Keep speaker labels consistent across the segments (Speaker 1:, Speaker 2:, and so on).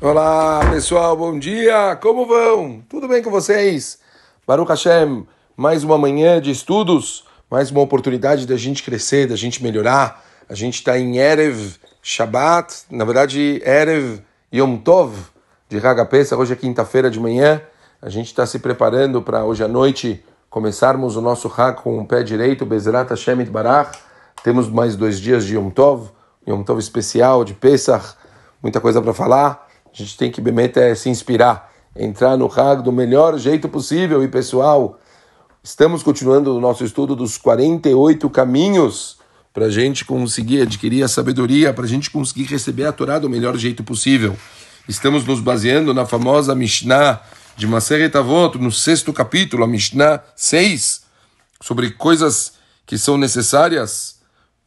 Speaker 1: Olá pessoal, bom dia! Como vão? Tudo bem com vocês? Baruch Hashem, mais uma manhã de estudos, mais uma oportunidade da gente crescer, da gente melhorar. A gente está em Erev Shabbat, na verdade Erev Yom Tov de Haga Pesach, hoje é quinta-feira de manhã. A gente está se preparando para hoje à noite começarmos o nosso Hag com o pé direito, Bezrat Hashem Barach. Temos mais dois dias de Yom Tov, Yom Tov especial de Pesach, muita coisa para falar. A gente tem que é, se inspirar, entrar no Hag do melhor jeito possível. E pessoal, estamos continuando o nosso estudo dos 48 caminhos para a gente conseguir adquirir a sabedoria, para a gente conseguir receber a Torá do melhor jeito possível. Estamos nos baseando na famosa Mishnah de Maseret Avot, no sexto capítulo, a Mishnah 6, sobre coisas que são necessárias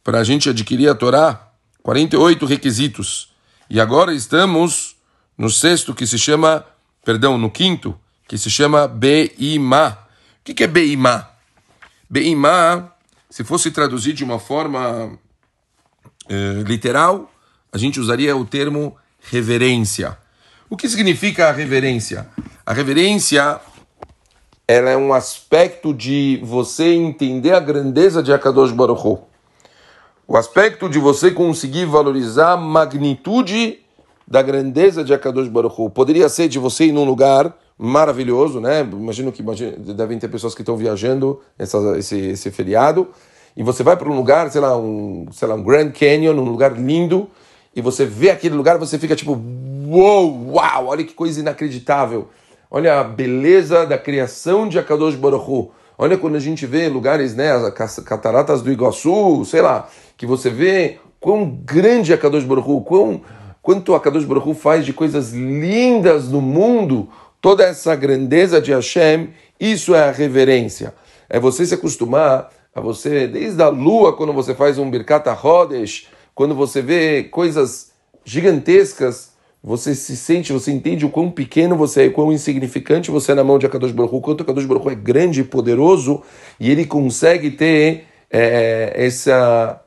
Speaker 1: para a gente adquirir a Torá, 48 requisitos. E agora estamos no sexto, que se chama, perdão, no quinto, que se chama Beimá. O que é Beimá? Beimá, se fosse traduzir de uma forma eh, literal, a gente usaria o termo reverência. O que significa a reverência? A reverência ela é um aspecto de você entender a grandeza de Akadosh Baruch Hu. O aspecto de você conseguir valorizar a magnitude da grandeza de Akadosh Baruch Hu. Poderia ser de você ir num lugar maravilhoso, né? Imagino que imagino, devem ter pessoas que estão viajando essa, esse, esse feriado e você vai para um lugar, sei lá, um, sei lá, um Grand Canyon, um lugar lindo, e você vê aquele lugar, você fica tipo, uou, uau, olha que coisa inacreditável. Olha a beleza da criação de Akadosh Baruch Hu. Olha quando a gente vê lugares, né, as cataratas do Iguaçu, sei lá, que você vê quão grande é Akadosh Baruch Hu, quão, quanto Akadosh Baruch Hu faz de coisas lindas no mundo, toda essa grandeza de Hashem, isso é a reverência. É você se acostumar a você, desde a lua, quando você faz um Birkat HaHodesh, quando você vê coisas gigantescas, você se sente, você entende o quão pequeno você é, o quão insignificante você é na mão de Akadosh Baruch Hu, quanto Akadosh Baruch é grande e poderoso, e ele consegue ter é, essa,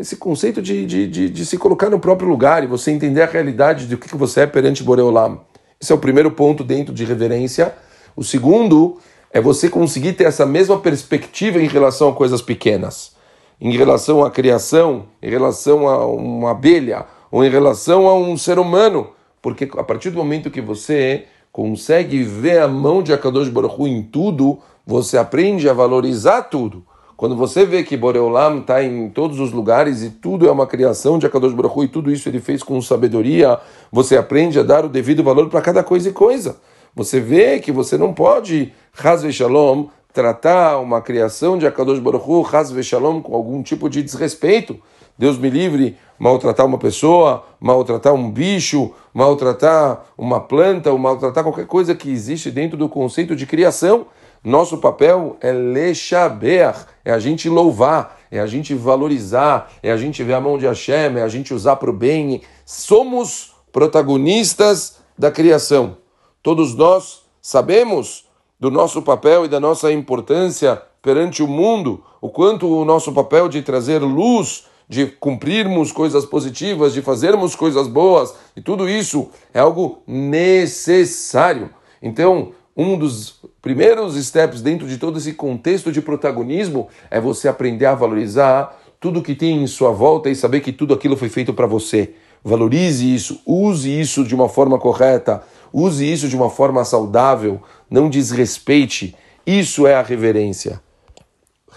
Speaker 1: esse conceito de, de, de, de, se colocar no próprio lugar e você entender a realidade do que, que você é perante Boreolam. Esse é o primeiro ponto dentro de reverência. O segundo é você conseguir ter essa mesma perspectiva em relação a coisas pequenas em relação à criação, em relação a uma abelha, ou em relação a um ser humano, porque a partir do momento que você consegue ver a mão de Akadosh Baruch Hu em tudo, você aprende a valorizar tudo. Quando você vê que Boreolam está em todos os lugares e tudo é uma criação de Akadosh Baruch Hu e tudo isso ele fez com sabedoria, você aprende a dar o devido valor para cada coisa e coisa. Você vê que você não pode, Hazve Shalom, tratar uma criação de Akadosh Baruch Hu, Haz Shalom, com algum tipo de desrespeito. Deus me livre, maltratar uma pessoa, maltratar um bicho, maltratar uma planta, ou maltratar qualquer coisa que existe dentro do conceito de criação. Nosso papel é lechaber, é a gente louvar, é a gente valorizar, é a gente ver a mão de Hashem, é a gente usar para o bem. Somos protagonistas da criação. Todos nós sabemos do nosso papel e da nossa importância perante o mundo, o quanto o nosso papel de trazer luz, de cumprirmos coisas positivas, de fazermos coisas boas, e tudo isso é algo necessário. Então, um dos primeiros steps dentro de todo esse contexto de protagonismo é você aprender a valorizar tudo que tem em sua volta e saber que tudo aquilo foi feito para você. Valorize isso, use isso de uma forma correta, use isso de uma forma saudável, não desrespeite. Isso é a reverência.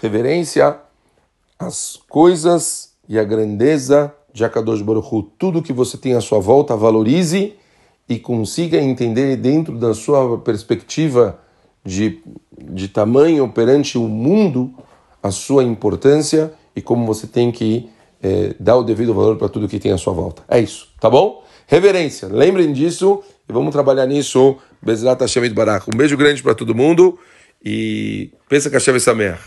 Speaker 1: Reverência às coisas e à grandeza de Akadosh Baruch Hu. Tudo que você tem à sua volta, valorize e consiga entender dentro da sua perspectiva de, de tamanho perante o mundo a sua importância e como você tem que é, dar o devido valor para tudo que tem à sua volta. É isso, tá bom? Reverência, lembrem disso e vamos trabalhar nisso. Bezerra Hashem Barak. Um beijo grande para todo mundo e pensa que chave é